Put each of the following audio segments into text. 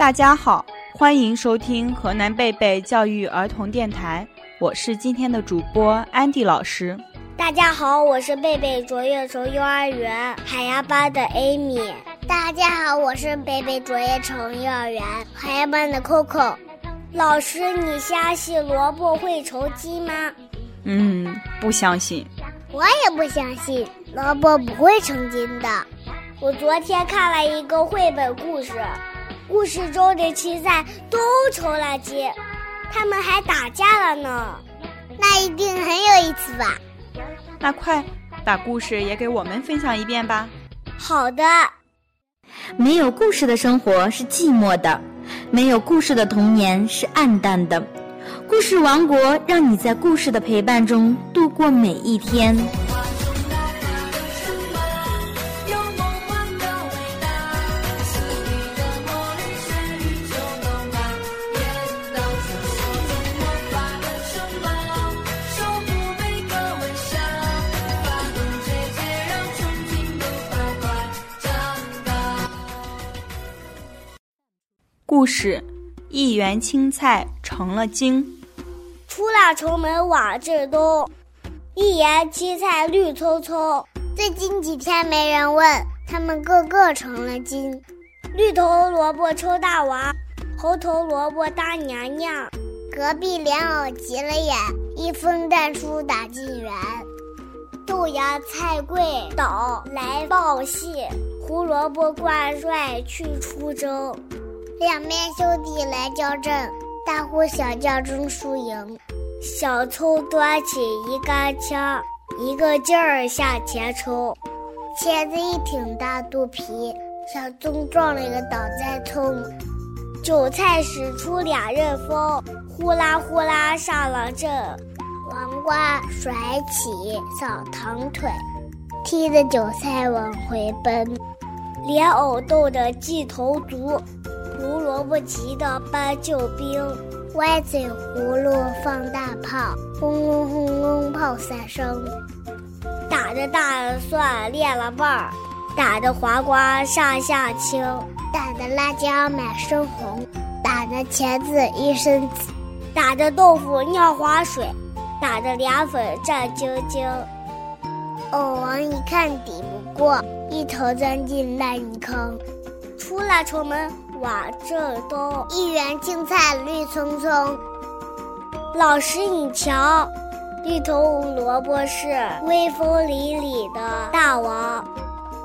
大家好，欢迎收听河南贝贝教育儿童电台，我是今天的主播安迪老师。大家好，我是贝贝卓越城幼儿园海牙班的 Amy。大家好，我是贝贝卓越城幼儿园海牙班的 Coco。老师，你相信萝卜会成精吗？嗯，不相信。我也不相信萝卜不会成精的。我昨天看了一个绘本故事。故事中的青菜都成了精，他们还打架了呢，那一定很有意思吧？那快把故事也给我们分享一遍吧。好的。没有故事的生活是寂寞的，没有故事的童年是暗淡的。故事王国让你在故事的陪伴中度过每一天。故事：一园青菜成了精。出了城门往正东，一园青菜绿葱葱。最近几天没人问，他们个个成了精。绿头萝卜抽大王，红头萝卜当娘娘。隔壁莲藕急了眼，一风淡出打进园。豆芽菜贵倒来报信，胡萝卜挂帅去出征。两面兄弟来交阵，大呼小叫争输赢。小葱端起一杆枪，一个劲儿向前冲。茄子一挺大肚皮，小葱撞了一个倒栽葱。韭菜使出两刃锋，呼啦呼啦上了阵。黄瓜甩起扫堂腿，踢着韭菜往回奔。莲藕冻得劲头足。胡萝卜急得搬救兵，歪嘴葫芦放大炮，轰隆轰隆炮三声。打着大蒜练了瓣儿，打的黄瓜上下青，打的辣椒满身红，打的茄子一身紫，打的豆腐尿花水，打的凉粉战兢兢。藕王一看抵不过，一头钻进烂泥坑。出了城门。往正东，一园青菜绿葱葱。老师，你瞧，绿头萝卜是威风凛凛的大王，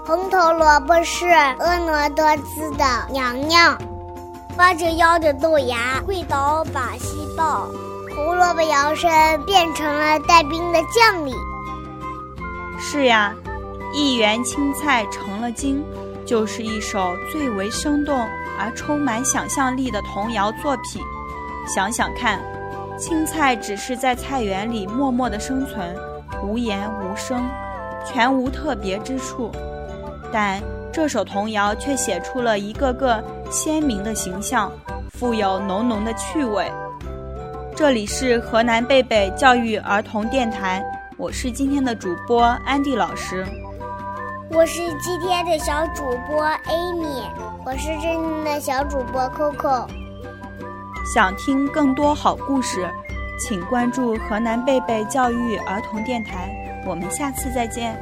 红头萝卜是婀娜多姿的娘娘。弯着腰的豆芽会倒把戏报，胡萝卜摇身变成了带兵的将领。是呀，一园青菜成了精，就是一首最为生动。而充满想象力的童谣作品，想想看，青菜只是在菜园里默默的生存，无言无声，全无特别之处。但这首童谣却写出了一个个鲜明的形象，富有浓浓的趣味。这里是河南贝贝教育儿童电台，我是今天的主播安迪老师。我是今天的小主播 Amy，我是今天的小主播 Coco。想听更多好故事，请关注河南贝贝教育儿童电台。我们下次再见。